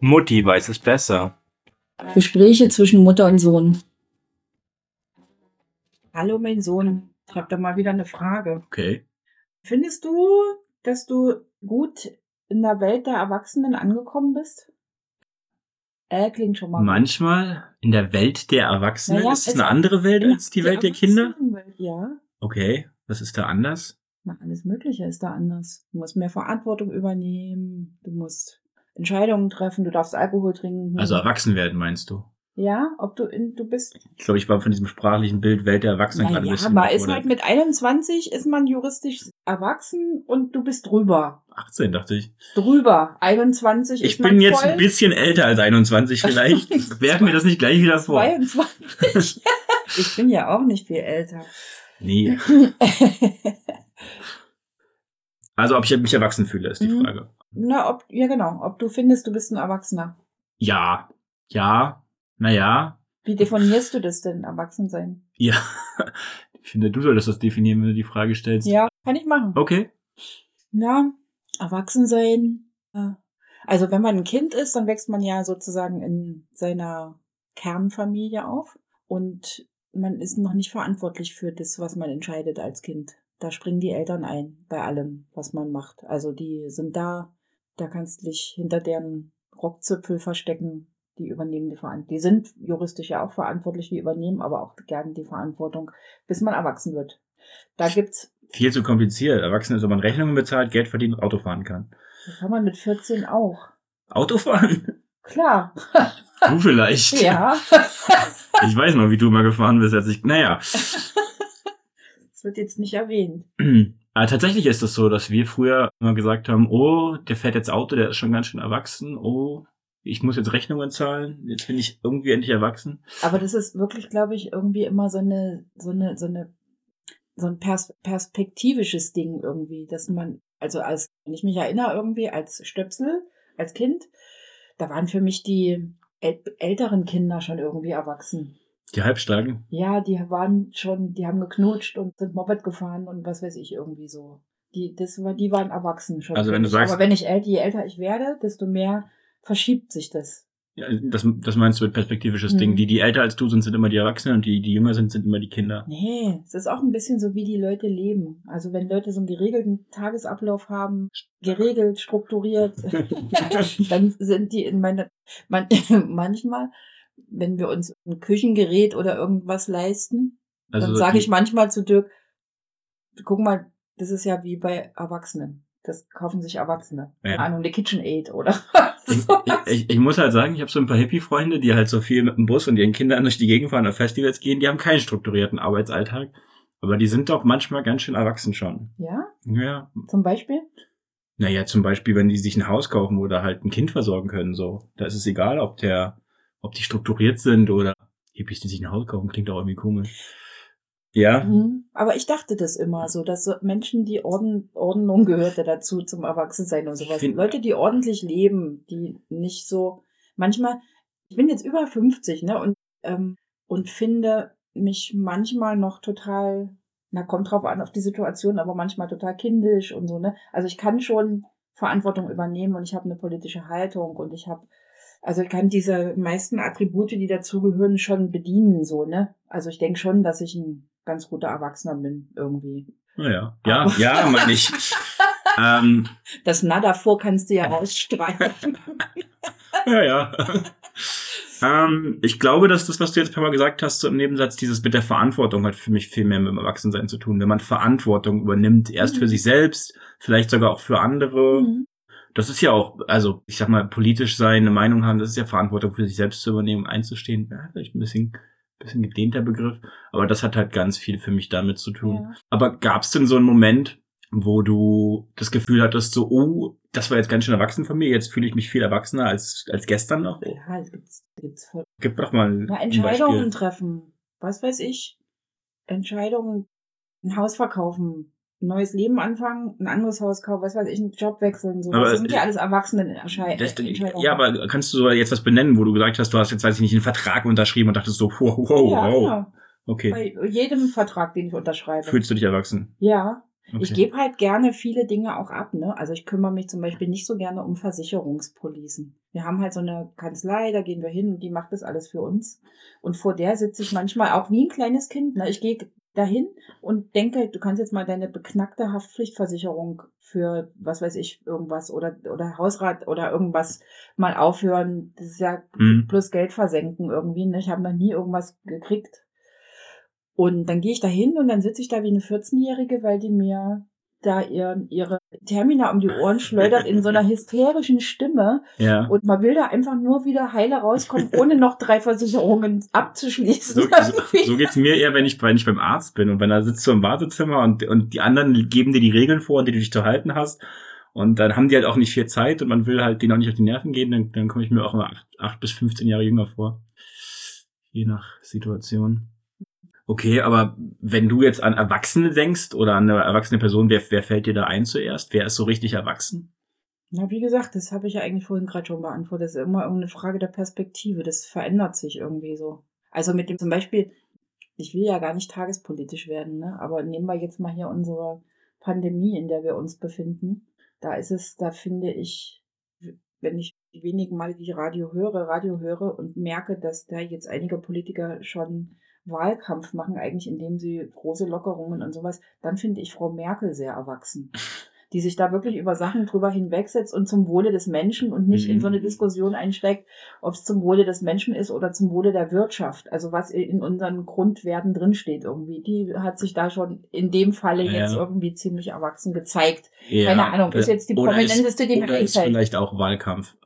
Mutti weiß es besser. Gespräche zwischen Mutter und Sohn. Hallo, mein Sohn. Ich habe da mal wieder eine Frage. Okay. Findest du, dass du gut in der Welt der Erwachsenen angekommen bist? Äh, klingt schon mal. gut. Manchmal in der Welt der Erwachsenen Naja, ist es eine andere Welt Ja, als die Welt der Kinder. Ja. Okay. Was ist da anders? Na, alles Mögliche ist da anders. Du musst mehr Verantwortung übernehmen. Du musst Entscheidungen treffen. Du darfst Alkohol trinken. Also erwachsen werden, meinst du? Ja, ob du in, du bist. Ich glaube, ich war von diesem sprachlichen Bild Welt der Erwachsenen gerade ein Naja, bisschen man ist halt mit 21 ist man juristisch erwachsen und du bist drüber. 18, dachte ich. Drüber. 21 Ich ist man bin jetzt voll ein bisschen älter als 21 vielleicht. Werfen wir das nicht gleich wieder vor. 22. ich bin ja auch nicht viel älter. Nee. Also, ob ich mich erwachsen fühle, ist die Mhm. Frage. Na, ob, ja genau, ob du findest, du bist ein Erwachsener. Ja. Ja. Naja. Wie definierst du das denn, erwachsen sein? Ja. Ich finde, du solltest das definieren, wenn du die Frage stellst. Ja, kann ich machen. Okay. Na, erwachsen sein. äh, Also wenn man ein Kind ist, dann wächst man ja sozusagen in seiner Kernfamilie auf und man ist noch nicht verantwortlich für das, was man entscheidet als Kind. Da springen die Eltern ein bei allem, was man macht. Also die sind da, da kannst du dich hinter deren Rockzipfel verstecken. Die übernehmen die Verantwortung. Die sind juristisch ja auch verantwortlich, die übernehmen aber auch gerne die Verantwortung, bis man erwachsen wird. Da gibt's, Viel zu kompliziert. Erwachsen ist, wenn man Rechnungen bezahlt, Geld verdient und Auto fahren kann. das kann man mit 14 auch. Autofahren? Klar. Du vielleicht. Ja. Ich weiß noch, wie du mal gefahren bist, als ich. Naja. Das wird jetzt nicht erwähnt. Aber tatsächlich ist es so, dass wir früher immer gesagt haben, oh, der fährt jetzt Auto, der ist schon ganz schön erwachsen. Oh, ich muss jetzt Rechnungen zahlen. Jetzt bin ich irgendwie endlich erwachsen. Aber das ist wirklich, glaube ich, irgendwie immer so eine, so eine, so eine, so ein pers perspektivisches Ding irgendwie, dass man, also als, wenn ich mich erinnere irgendwie als Stöpsel, als Kind, da waren für mich die äl älteren Kinder schon irgendwie erwachsen. Die Halbstarken. Ja, die waren schon, die haben geknutscht und sind Moped gefahren und was weiß ich irgendwie so. Die, das war, die waren erwachsen schon. Also wenn du sagst- Aber wenn ich älter, je älter ich werde, desto mehr verschiebt sich das. Ja, das, das meinst du mit perspektivisches Mhm. Ding. Die, die älter als du sind, sind immer die Erwachsenen und die, die jünger sind, sind immer die Kinder. Nee, es ist auch ein bisschen so, wie die Leute leben. Also wenn Leute so einen geregelten Tagesablauf haben, geregelt, strukturiert, dann sind die in meiner, man, manchmal, wenn wir uns ein Küchengerät oder irgendwas leisten, Also dann sage ich manchmal zu Dirk, guck mal, das ist ja wie bei Erwachsenen. Das kaufen sich Erwachsene. Ja. Keine Ahnung, eine KitchenAid oder ich, ich, ich muss halt sagen, ich habe so ein paar Hippie-Freunde, die halt so viel mit dem Bus und ihren Kindern durch die Gegend fahren, auf Festivals gehen, die haben keinen strukturierten Arbeitsalltag. Aber die sind doch manchmal ganz schön erwachsen schon. Ja, Ja. zum Beispiel. Naja, zum Beispiel, wenn die sich ein Haus kaufen oder halt ein Kind versorgen können, so. Da ist es egal, ob der, ob die strukturiert sind oder Hippies, die sich ein Haus kaufen, klingt auch irgendwie komisch. Ja. Mhm. Aber ich dachte das immer so, dass so Menschen, die Orden, Ordnung gehörte dazu zum Erwachsensein und sowas. Find- Leute, die ordentlich leben, die nicht so, manchmal, ich bin jetzt über 50, ne, und, ähm, und finde mich manchmal noch total, na, kommt drauf an, auf die Situation, aber manchmal total kindisch und so, ne. Also ich kann schon Verantwortung übernehmen und ich habe eine politische Haltung und ich habe also ich kann diese meisten Attribute, die dazugehören, schon bedienen, so, ne? Also ich denke schon, dass ich ein ganz guter Erwachsener bin, irgendwie. Naja. Ja, ja, meine ich. ähm, Das Na davor kannst du ja rausstreichen. ja, ja. ähm, ich glaube, dass das, was du jetzt ein paar Mal gesagt hast, so im Nebensatz, dieses mit der Verantwortung hat für mich viel mehr mit dem Erwachsensein zu tun. Wenn man Verantwortung übernimmt, erst Mhm. für sich selbst, vielleicht sogar auch für andere. Mhm. Das ist ja auch, also ich sag mal, politisch sein, eine Meinung haben, das ist ja Verantwortung für sich selbst zu übernehmen, einzustehen. Ja, vielleicht ein bisschen, bisschen gedehnter Begriff, aber das hat halt ganz viel für mich damit zu tun. Ja. Aber gab's denn so einen Moment, wo du das Gefühl hattest, so, oh, das war jetzt ganz schön erwachsen von mir, jetzt fühle ich mich viel erwachsener als, als gestern noch? Ja, es gibt's, gibt's voll. Gib doch mal Na, Entscheidungen treffen. Was weiß ich? Entscheidungen, ein Haus verkaufen, ein neues Leben anfangen, ein anderes Haus kaufen, was weiß ich, einen Job wechseln, so. Aber Das sind ja es- alles Erwachsene Entscheidungen. Das, ja, aber kannst du jetzt was benennen, wo du gesagt hast, du hast jetzt, weiß ich nicht, einen Vertrag unterschrieben und dachtest so, wow, wow, ja, wow. genau. Okay. Bei jedem Vertrag, den ich unterschreibe. Fühlst du dich erwachsen? Ja, Okay. Ich gebe halt gerne viele Dinge auch ab, ne? Also ich kümmere mich zum Beispiel nicht so gerne um Versicherungspolicen. Wir haben halt so eine Kanzlei, da gehen wir hin und die macht das alles für uns. Und vor der sitze ich manchmal auch wie ein kleines Kind. Ne? Ich gehe dahin und denke, du kannst jetzt mal deine beknackte Haftpflichtversicherung für, was weiß ich, irgendwas oder, oder Hausrat oder irgendwas mal aufhören. Das ist ja Mhm. plus Geld versenken irgendwie. Ne? Ich habe noch nie irgendwas gekriegt. Und dann gehe ich da hin und dann sitze ich da wie eine 14-Jährige, weil die mir da ihr, ihre Termina um die Ohren schleudert in so einer hysterischen Stimme. Ja. Und man will da einfach nur wieder heile rauskommen, ohne noch drei Versicherungen abzuschließen. So, so, so geht's mir eher, wenn ich, wenn ich beim Arzt bin und wenn da sitzt du im Wartezimmer und, und die anderen geben dir die Regeln vor, an die du dich zu halten hast. Und dann haben die halt auch nicht viel Zeit und man will halt denen auch nicht auf die Nerven gehen, dann, dann komme ich mir auch immer acht, acht bis 15 Jahre jünger vor. Je nach Situation. Okay, aber wenn du jetzt an Erwachsene denkst oder an eine erwachsene Person, wer, wer fällt dir da ein zuerst? Wer ist so richtig erwachsen? Na, wie gesagt, das habe ich ja eigentlich vorhin gerade schon beantwortet. Das ist immer irgendeine Frage der Perspektive. Das verändert sich irgendwie so. Also mit dem zum Beispiel, ich will ja gar nicht tagespolitisch werden, ne? aber nehmen wir jetzt mal hier unsere Pandemie, in der wir uns befinden. Da ist es, da finde ich, wenn ich die wenigen Male, die Radio höre, Radio höre und merke, dass da jetzt einige Politiker schon Wahlkampf machen, eigentlich indem sie große Lockerungen und sowas, dann finde ich Frau Merkel sehr erwachsen. Die sich da wirklich über Sachen drüber hinwegsetzt und zum Wohle des Menschen und nicht in so eine Mhm. Diskussion einsteigt, ob es zum Wohle des Menschen ist oder zum Wohle der Wirtschaft. Also was in unseren Grundwerten drinsteht irgendwie. Die hat sich da schon in dem Falle Ja. jetzt irgendwie ziemlich erwachsen gezeigt. Ja, Keine Ahnung, ist äh, jetzt die oder prominenteste, die mir Oder ist einfällt. vielleicht auch Wahlkampf.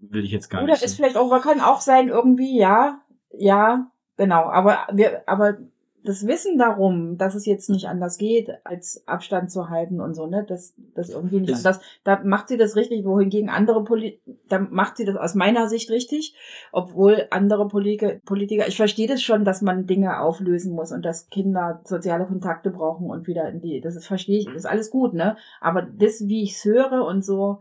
Will ich jetzt gar Oder nicht. ist vielleicht auch, kann auch sein, irgendwie, ja, ja, genau. Aber wir, aber das Wissen darum, dass es jetzt nicht anders geht, als Abstand zu halten und so, ne, das, das irgendwie nicht Ist- anders, da macht sie das richtig, wohingegen andere Poli da macht sie das aus meiner Sicht richtig, obwohl andere Politiker, Politiker, ich verstehe das schon, dass man Dinge auflösen muss und dass Kinder soziale Kontakte brauchen und wieder in die, das ist, verstehe ich, das ist alles gut, ne, aber das, wie ich es höre und so,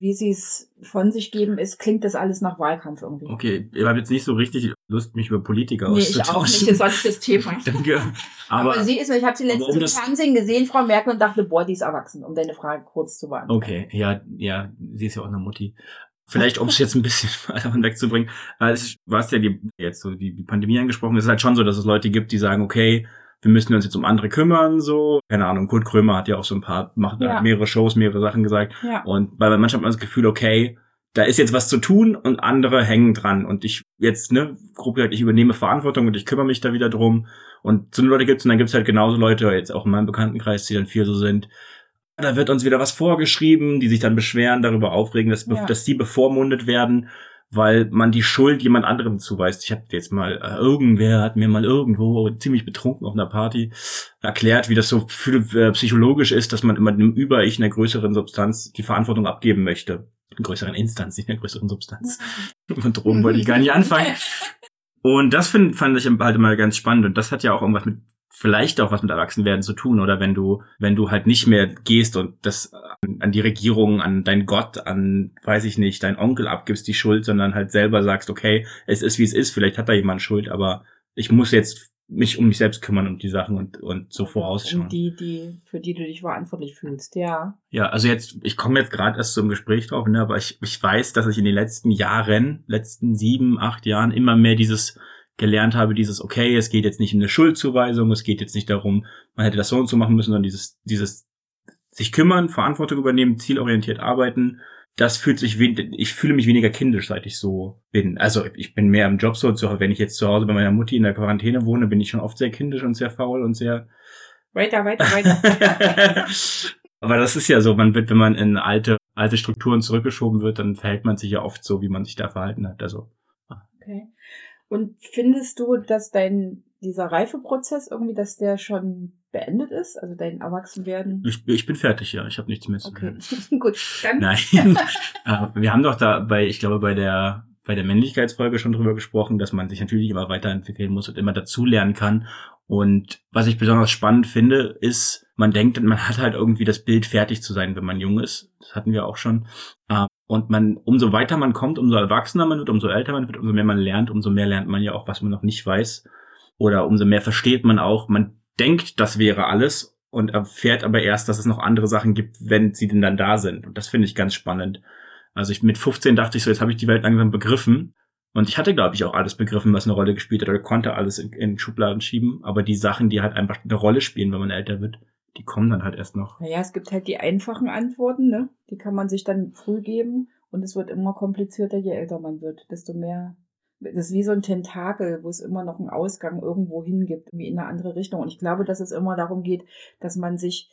wie sie es von sich geben, ist, klingt das alles nach Wahlkampf irgendwie. Okay, ich habe jetzt nicht so richtig Lust, mich über Politiker Nee, ich auszutauschen. auch nicht, das nicht das Thema. Danke. Aber, Aber, sie ist, ich habe sie letztens im Fernsehen gesehen, Frau Merkel, und dachte, boah, die ist erwachsen, um deine Frage kurz zu beantworten. okay, ja, ja, sie ist ja auch eine Mutti. Vielleicht, um es jetzt ein bisschen davon wegzubringen, weil es ist- du hast ja die, jetzt so die, die Pandemie angesprochen, es ist halt schon so, dass es Leute gibt, die sagen, okay, wir müssen uns jetzt um andere kümmern, so. Keine Ahnung, Kurt Krömer hat ja auch so ein paar, macht Ja. mehrere Shows, mehrere Sachen gesagt. Ja. Und weil manchmal hat man das Gefühl, okay, da ist jetzt was zu tun und andere hängen dran. Und ich jetzt, ne, grob gesagt, ich übernehme Verantwortung und ich kümmere mich da wieder drum. Und so eine Leute gibt's und dann gibt's halt genauso Leute, jetzt auch in meinem Bekanntenkreis, die dann viel so sind. Da wird uns wieder was vorgeschrieben, die sich dann beschweren, darüber aufregen, dass, Ja. dass sie bevormundet werden, weil man die Schuld jemand anderem zuweist. Ich habe jetzt mal, äh, irgendwer hat mir mal irgendwo ziemlich betrunken auf einer Party erklärt, wie das so für, äh, psychologisch ist, dass man immer dem Über-Ich einer größeren Substanz die Verantwortung abgeben möchte. Einer größeren Instanz, nicht einer größeren Substanz. Von Drogen wollte ich gar nicht anfangen. Und das find, fand ich halt immer ganz spannend. Und das hat ja auch irgendwas mit, vielleicht auch was mit Erwachsenwerden zu tun. Oder wenn du, wenn du halt nicht mehr gehst und das an, an die Regierung, an dein Gott, an, weiß ich nicht, dein Onkel abgibst die Schuld, sondern halt selber sagst, okay, es ist wie es ist, vielleicht hat da jemand Schuld, aber ich muss jetzt mich um mich selbst kümmern und die Sachen und, und so vorausschauen. Und die, die, für die du dich verantwortlich fühlst, ja. Ja, also jetzt, ich komme jetzt gerade erst zum Gespräch drauf, ne, aber ich, ich weiß, dass ich in den letzten Jahren, letzten sieben, acht Jahren immer mehr dieses gelernt habe, dieses, okay, es geht jetzt nicht um eine Schuldzuweisung, es geht jetzt nicht darum, man hätte das so und so machen müssen, sondern dieses, dieses sich kümmern, Verantwortung übernehmen, zielorientiert arbeiten, das fühlt sich, ich fühle mich weniger kindisch, seit ich so bin. Also ich bin mehr im Job so, zu- wenn ich jetzt zu Hause bei meiner Mutti in der Quarantäne wohne, bin ich schon oft sehr kindisch und sehr faul und sehr Weiter, weiter, weiter. Aber das ist ja so, man wird, wenn man in alte, alte Strukturen zurückgeschoben wird, dann verhält man sich ja oft so, wie man sich da verhalten hat. Also, Okay. Und findest du, dass dein, dieser Reifeprozess irgendwie, dass der schon beendet ist? Also dein Erwachsenwerden? ich, ich bin fertig, ja. Ich habe nichts mehr zu Okay, sagen. gut. Dann, Nein. Äh, Wir haben doch da bei, ich glaube, bei der, bei der Männlichkeitsfolge schon drüber gesprochen, dass man sich natürlich immer weiterentwickeln muss und immer dazulernen kann. Und was ich besonders spannend finde, ist, man denkt, man hat halt irgendwie das Bild fertig zu sein, wenn man jung ist. Das hatten wir auch schon. Und man, umso weiter man kommt, umso erwachsener man wird, umso älter man wird, umso mehr man lernt, umso mehr lernt man ja auch, was man noch nicht weiß. Oder umso mehr versteht man auch, man denkt, das wäre alles. und erfährt aber erst, dass es noch andere Sachen gibt, wenn sie denn dann da sind. Und das finde ich ganz spannend. Also ich mit 15 dachte ich so, jetzt habe ich die Welt langsam begriffen. Und ich hatte, glaube ich, auch alles begriffen, was eine Rolle gespielt hat, oder konnte alles in, in Schubladen schieben. Aber die Sachen, die halt einfach eine Rolle spielen, wenn man älter wird, die kommen dann halt erst noch. Naja, es gibt halt die einfachen Antworten, ne? Die kann man sich dann früh geben. Und es wird immer komplizierter, je älter man wird, desto mehr. Das ist wie so ein Tentakel, wo es immer noch einen Ausgang irgendwo hingibt, wie in eine andere Richtung. Und ich glaube, dass es immer darum geht, dass man sich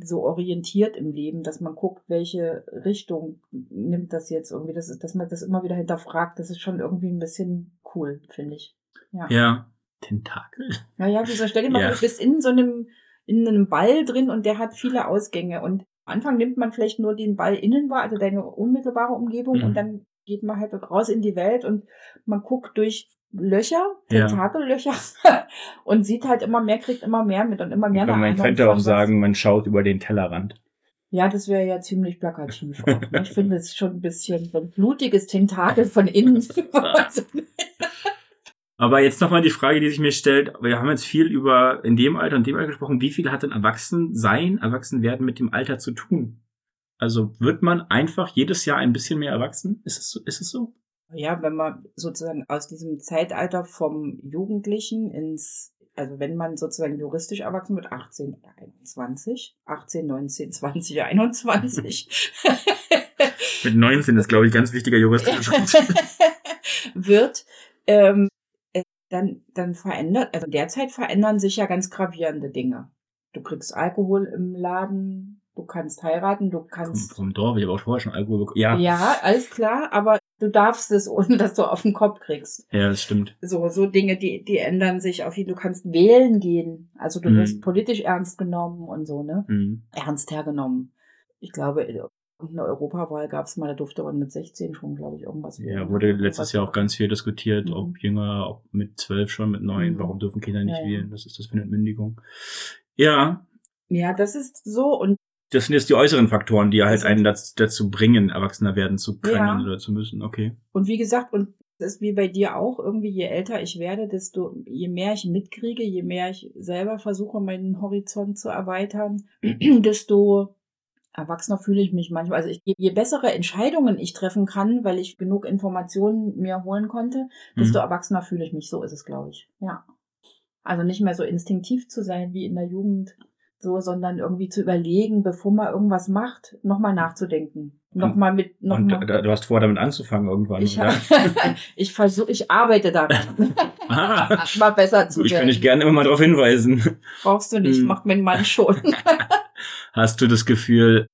so orientiert im Leben, dass man guckt, welche Richtung nimmt das jetzt irgendwie, das ist, dass man das immer wieder hinterfragt, das ist schon irgendwie ein bisschen cool, finde ich. Ja. ja. Tentakel. Naja, wieso stell dir mal, ja. du bist in so einem, in einem Ball drin und der hat viele Ausgänge und am Anfang nimmt man vielleicht nur den Ball innen wahr, also deine unmittelbare Umgebung mhm. und dann geht man halt raus in die Welt und man guckt durch Löcher, Tentakellöcher ja. und sieht halt immer mehr, kriegt immer mehr mit und immer mehr. Ja, man könnte auch sagen, man schaut über den Tellerrand. Ja, das wäre ja ziemlich plakativ. Auch, ne? Ich finde es schon ein bisschen so ein blutiges Tentakel von innen. Aber jetzt nochmal die Frage, die sich mir stellt. Wir haben jetzt viel über in dem Alter und dem Alter gesprochen. Wie viel hat denn Erwachsensein, Erwachsenwerden mit dem Alter zu tun? Also wird man einfach jedes Jahr ein bisschen mehr erwachsen? Ist es so? Ist es so? Ja, wenn man sozusagen aus diesem Zeitalter vom Jugendlichen ins, also wenn man sozusagen juristisch erwachsen wird, 18 oder 21, 18, 19, 20, 21. Mit 19 ist, glaube ich, ganz wichtiger juristischer wird, ähm, äh, dann, dann verändert, also derzeit verändern sich ja ganz gravierende Dinge. Du kriegst Alkohol im Laden, du kannst heiraten, du kannst. Vom, vom Dorf, ich habe auch vorher schon Alkohol bekommen. Ja. Ja, alles klar, aber du darfst es, ohne dass du auf den Kopf kriegst. Ja, das stimmt. So, so Dinge, die, die ändern sich auf jeden Du kannst wählen gehen. Also du mhm. wirst politisch ernst genommen und so, ne? Mhm. Ernst hergenommen. Ich glaube, eine Europawahl gab es mal, da durfte man mit 16 schon, glaube ich, irgendwas wählen. Ja, wurde letztes Jahr auch ganz viel diskutiert, mhm. ob Jünger, ob mit 12 schon, mit 9, mhm. warum dürfen Kinder nicht ja, wählen? Was ist das für eine Entmündigung? Ja. Ja, das ist so und das sind jetzt die äußeren Faktoren, die halt einen dazu, dazu bringen, erwachsener werden zu können ja. oder zu müssen. Okay. Und wie gesagt, und das ist wie bei dir auch, irgendwie je älter ich werde, desto je mehr ich mitkriege, je mehr ich selber versuche, meinen Horizont zu erweitern, desto erwachsener fühle ich mich manchmal. Also ich, je bessere Entscheidungen ich treffen kann, weil ich genug Informationen mir holen konnte, desto mhm. erwachsener fühle ich mich. So ist es, glaube ich. Ja. Also nicht mehr so instinktiv zu sein wie in der Jugend so, sondern irgendwie zu überlegen, bevor man irgendwas macht, nochmal nachzudenken. Nochmal mit, nochmal. Und du hast vor, damit anzufangen irgendwann. Ich, ich versuche, ich arbeite daran. ah, mal besser zu werden. Ich kann dich gerne immer mal darauf hinweisen. Brauchst du nicht, hm. macht mein Mann schon. hast du das Gefühl,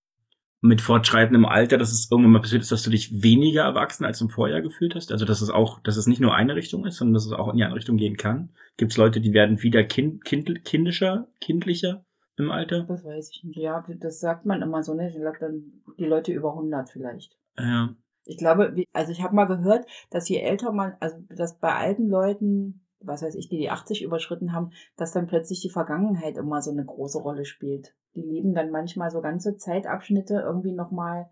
mit fortschreitendem Alter, dass es irgendwann mal passiert ist, dass du dich weniger erwachsen als im Vorjahr gefühlt hast? Also, dass es auch, dass es nicht nur eine Richtung ist, sondern dass es auch in die andere Richtung gehen kann? Gibt es Leute, die werden wieder kind, kind, kindischer, kindlicher? im Alter? Das weiß ich nicht. Ja, das sagt man immer so, ne? Ich glaube, dann die Leute über 100 vielleicht. Ja. Ich glaube, also ich habe mal gehört, dass je älter man, also dass bei alten Leuten, was weiß ich, die die 80 überschritten haben, dass dann plötzlich die Vergangenheit immer so eine große Rolle spielt. Die leben dann manchmal so ganze Zeitabschnitte irgendwie nochmal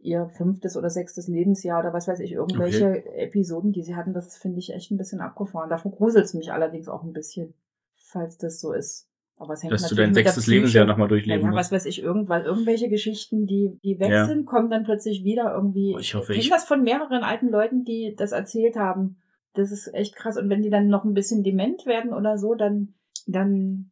ihr fünftes oder sechstes Lebensjahr oder was weiß ich, irgendwelche okay. Episoden, die sie hatten, das finde ich echt ein bisschen abgefahren. Davon gruselt es mich allerdings auch ein bisschen, falls das so ist. Aber es hängt Dass du dein sechstes Lebensjahr nochmal durchleben ja, musst. was weiß ich, irgendwann, irgendwelche Geschichten, die, die weg ja. sind, kommen dann plötzlich wieder irgendwie. Ich hoffe, ich. Ich das von mehreren alten Leuten, die das erzählt haben. Das ist echt krass. Und wenn die dann noch ein bisschen dement werden oder so, dann, dann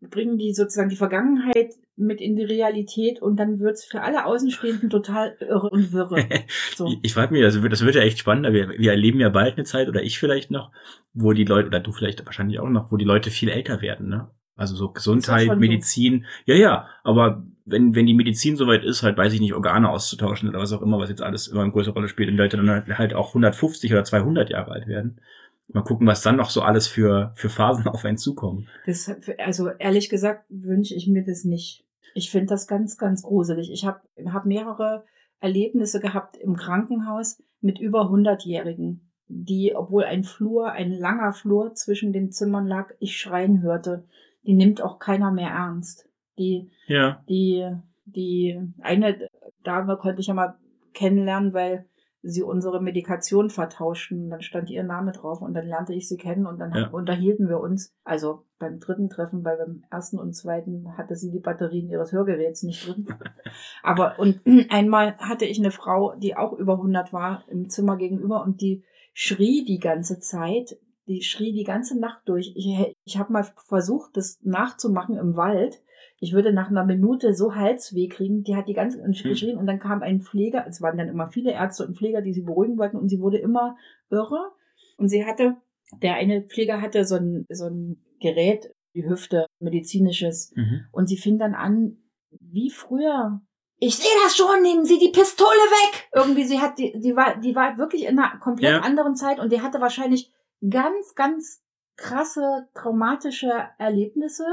bringen die sozusagen die Vergangenheit mit in die Realität und dann wird's für alle Außenstehenden total irre und wirre. So. ich frage mich, also das wird ja echt spannend, wir, wir erleben ja bald eine Zeit, oder ich vielleicht noch, wo die Leute, oder du vielleicht wahrscheinlich auch noch, wo die Leute viel älter werden, ne? Also so Gesundheit, Medizin. So. Ja, ja, aber wenn, wenn die Medizin soweit ist, halt, weiß ich nicht, Organe auszutauschen oder was auch immer, was jetzt alles immer eine größere Rolle spielt und Leute dann halt, halt auch 150 oder 200 Jahre alt werden. Mal gucken, was dann noch so alles für, für Phasen auf einen zukommen. Das, also ehrlich gesagt wünsche ich mir das nicht. Ich finde das ganz, ganz gruselig. Ich habe hab mehrere Erlebnisse gehabt im Krankenhaus mit über 100-Jährigen, die, obwohl ein Flur, ein langer Flur zwischen den Zimmern lag, ich schreien hörte die nimmt auch keiner mehr ernst. Die, ja. die, die eine Dame konnte ich ja mal kennenlernen, weil sie unsere Medikation vertauschten. Dann stand ihr Name drauf und dann lernte ich sie kennen und dann Ja. unterhielten wir uns. Also beim dritten Treffen, weil beim ersten und zweiten hatte sie die Batterien ihres Hörgeräts nicht drin. Aber und einmal hatte ich eine Frau, die auch über 100 war, im Zimmer gegenüber und die schrie die ganze Zeit. Die schrie die ganze Nacht durch. Ich, ich habe mal versucht, das nachzumachen im Wald. Ich würde nach einer Minute so Halsweh kriegen. Die hat die ganze Zeit geschrien und dann kam ein Pfleger. Es waren dann immer viele Ärzte und Pfleger, die sie beruhigen wollten und sie wurde immer irre. Und sie hatte, der eine Pfleger hatte so ein, so ein Gerät, die Hüfte, medizinisches. Mhm. Und sie fing dann an, wie früher. Ich sehe das schon, nehmen Sie die Pistole weg! Irgendwie, sie hat, die, die war, die war wirklich in einer komplett Ja. anderen Zeit und die hatte wahrscheinlich ganz, ganz krasse traumatische Erlebnisse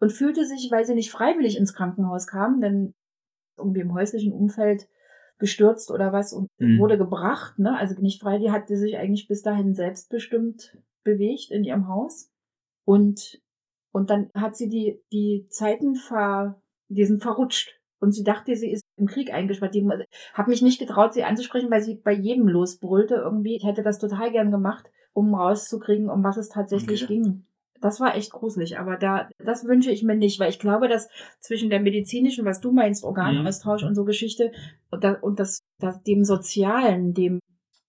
und fühlte sich, weil sie nicht freiwillig ins Krankenhaus kam, denn irgendwie im häuslichen Umfeld gestürzt oder was und Mhm. wurde gebracht, ne? Also nicht frei, die hatte sich eigentlich bis dahin selbstbestimmt bewegt in ihrem Haus. Und, und dann hat sie die, die Zeiten ver, die sind verrutscht. Und sie dachte, sie ist im Krieg eingesperrt. Die habe mich nicht getraut, sie anzusprechen, weil sie bei jedem losbrüllte irgendwie. Ich hätte das total gern gemacht, um rauszukriegen, um was es tatsächlich Okay. ging. Das war echt gruselig, aber da, das wünsche ich mir nicht, weil ich glaube, dass zwischen der medizinischen, was du meinst, Organaustausch und so Geschichte und, da, und das, das, dem Sozialen, dem,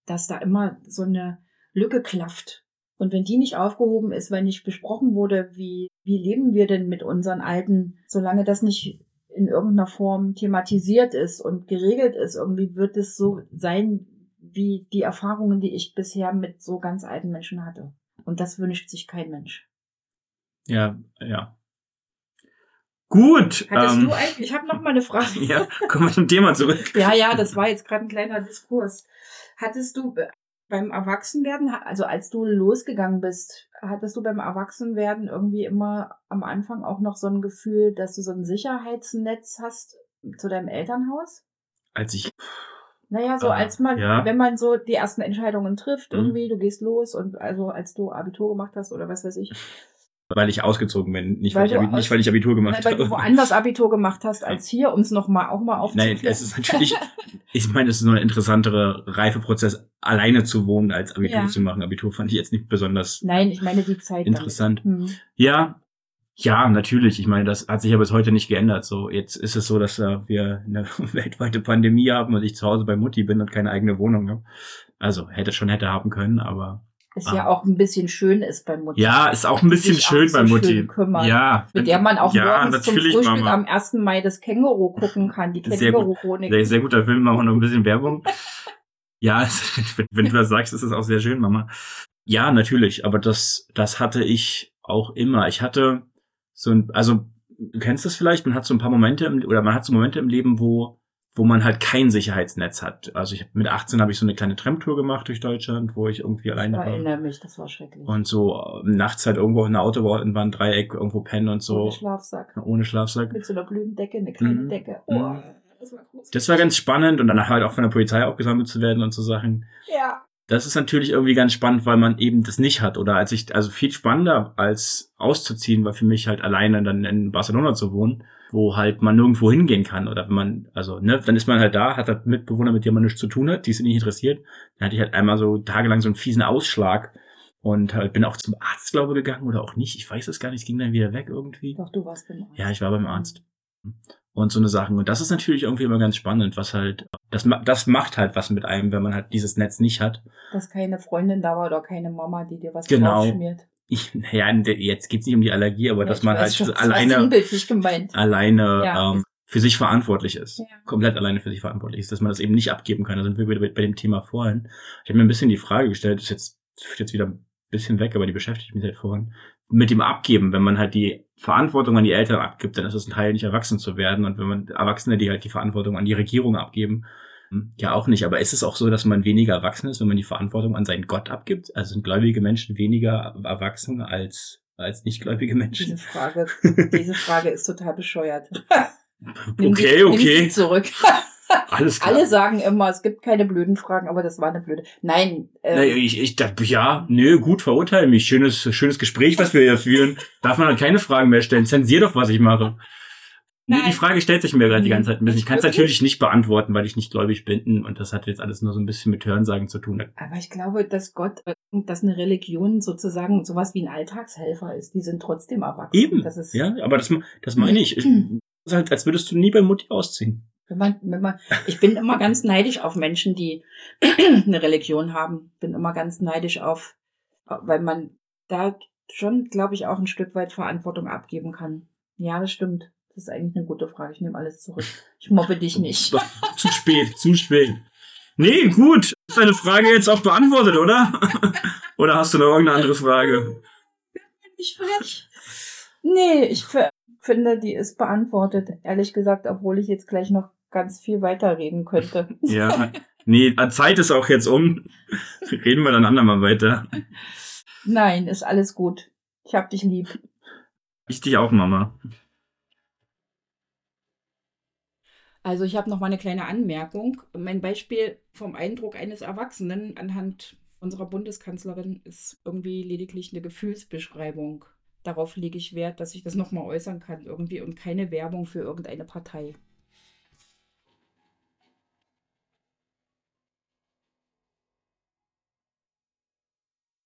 dass da immer so eine Lücke klafft. Und wenn die nicht aufgehoben ist, weil nicht besprochen wurde, wie, wie leben wir denn mit unseren Alten, solange das nicht in irgendeiner Form thematisiert ist und geregelt ist, irgendwie wird es so sein, wie die Erfahrungen, die ich bisher mit so ganz alten Menschen hatte. Und das wünscht sich kein Mensch. Ja, ja. Gut. Hattest ähm, du eigentlich, ich habe noch mal eine Frage. ja, kommen wir zum Thema zurück. Ja, ja, das war jetzt gerade ein kleiner Diskurs. Hattest du beim Erwachsenwerden, also als du losgegangen bist, hattest du beim Erwachsenwerden irgendwie immer am Anfang auch noch so ein Gefühl, dass du so ein Sicherheitsnetz hast zu deinem Elternhaus? Als ich, Naja, so Ah, als man, ja. wenn man so die ersten Entscheidungen trifft, Mhm. irgendwie, du gehst los und also als du Abitur gemacht hast oder was weiß ich, weil ich ausgezogen bin, nicht Weil weil, ich, Abi, nicht, weil ich Abitur gemacht weil du habe. woanders Abitur gemacht hast als hier, um es nochmal auch mal aufzuklären. Nein, es ist natürlich, ich meine, es ist nur ein interessanterer Reifeprozess, alleine zu wohnen, als Abitur Ja. zu machen. Abitur fand ich jetzt nicht besonders Nein, ich meine die Zeit. interessant. Hm. Ja, ja, natürlich. Ich meine, das hat sich ja bis heute nicht geändert. So, jetzt ist es so, dass äh, wir eine weltweite Pandemie haben und ich zu Hause bei Mutti bin und keine eigene Wohnung habe. Also hätte schon hätte haben können, aber Ist ja Ah. auch ein bisschen schön ist bei Mutti. ja, ist auch ein bisschen schön so bei Mutti. schön kümmern. ja, Mit der man auch ja, morgens zum Frühstück Mama. am 1. Mai das Känguru gucken kann, die Sehr gut. Känguru-Chronik. Sehr, sehr guter Film, machen wir noch ein bisschen Werbung. Ja, wenn du das sagst, ist es auch sehr schön, Mama. Ja, natürlich, aber das, das hatte ich auch immer. Ich hatte so ein, also, du kennst das vielleicht, man hat so ein paar Momente im, oder man hat so Momente im Leben, wo, wo man halt kein Sicherheitsnetz hat. Also ich, mit 18 habe ich so eine kleine Tramtour gemacht durch Deutschland, wo ich irgendwie Ich alleine war. erinnere mich, das war schrecklich. Und so äh, nachts halt irgendwo in der Autobahn Dreieck, irgendwo pennen und so. Ohne Schlafsack. Ohne Schlafsack. Mit so einer blöden Decke, eine kleine Mhm. Decke. Mhm. Oh, das war groß. Das war ganz spannend und dann halt auch von der Polizei aufgesammelt zu werden und so Sachen. Ja. Das ist natürlich irgendwie ganz spannend, weil man eben das nicht hat. Oder als ich, also viel spannender als auszuziehen, war für mich halt alleine dann in Barcelona zu wohnen, wo halt man nirgendwo hingehen kann. Oder wenn man, also, ne, dann ist man halt da, hat halt Mitbewohner, mit denen man nichts zu tun hat, die sind nicht interessiert. Dann hatte ich halt einmal so tagelang so einen fiesen Ausschlag und halt bin auch zum Arzt, glaube ich, gegangen oder auch nicht. Ich weiß es gar nicht, es ging dann wieder weg irgendwie. Doch, du warst beim Arzt. Ja, ich war beim Arzt. Und so eine Sachen. Und das ist natürlich irgendwie immer ganz spannend, was halt, das, das macht halt was mit einem, wenn man halt dieses Netz nicht hat. Dass keine Freundin da war oder keine Mama, die dir was Genau. draufschmiert. Ich, naja, jetzt geht's nicht um die Allergie, aber Ja, dass man halt schon, alleine, alleine Ja. ähm, für sich verantwortlich ist. Ja. Komplett alleine für sich verantwortlich ist, dass man das eben nicht abgeben kann. Da sind wir wieder bei, bei dem Thema vorhin. Ich habe mir ein bisschen die Frage gestellt, ist jetzt, führt jetzt wieder ein bisschen weg, aber die beschäftigt mich seit vorhin. Mit dem Abgeben, wenn man halt die Verantwortung an die Eltern abgibt, dann ist es ein Teil, nicht erwachsen zu werden. Und wenn man Erwachsene, die halt die Verantwortung an die Regierung abgeben, hm, ja auch nicht. Aber ist es auch so, dass man weniger erwachsen ist, wenn man die Verantwortung an seinen Gott abgibt? Also sind gläubige Menschen weniger erwachsen als, als nichtgläubige Diese Menschen? Frage, diese Frage ist total bescheuert. Okay, okay. zurück. Alles klar. Alle sagen immer, es gibt keine blöden Fragen, aber das war eine blöde. Nein, äh, Na, ich, ich dachte, ja, nö, gut, verurteile mich. Schönes, schönes Gespräch, was wir hier führen. Darf man halt keine Fragen mehr stellen. Zensier doch, was ich mache. Nee, die Frage stellt sich mir gerade die Nee, ganze Zeit ein bisschen. Ich kann es natürlich nicht beantworten, weil ich nicht gläubig bin und das hat jetzt alles nur so ein bisschen mit Hörensagen zu tun. Aber ich glaube, dass Gott, äh, dass eine Religion sozusagen sowas wie ein Alltagshelfer ist. Die sind trotzdem erwachsen. Eben, Das ist, ja, aber das, das meine ich. Es ist halt, als würdest du nie bei Mutti ausziehen. Wenn man, wenn man, ich bin immer ganz neidisch auf Menschen, die eine Religion haben. Bin immer ganz neidisch auf, weil man da schon, glaube ich, auch ein Stück weit Verantwortung abgeben kann. Ja, das stimmt. Das ist eigentlich eine gute Frage. Ich nehme alles zurück. Ich mobbe dich nicht. zu spät, zu spät. Nee, gut. Ist deine Frage jetzt auch beantwortet, oder? oder hast du noch irgendeine andere Frage? Ich frech. Nee, ich finde, die ist beantwortet. Ehrlich gesagt, obwohl ich jetzt gleich noch ganz viel weiterreden könnte. Ja. Nee, Zeit ist auch jetzt um. Reden wir dann andermal weiter. Nein, ist alles gut. Ich hab dich lieb. Ich dich auch, Mama. Also ich habe noch mal eine kleine Anmerkung. Mein Beispiel vom Eindruck eines Erwachsenen anhand unserer Bundeskanzlerin ist irgendwie lediglich eine Gefühlsbeschreibung. Darauf lege ich Wert, dass ich das noch mal äußern kann irgendwie und keine Werbung für irgendeine Partei.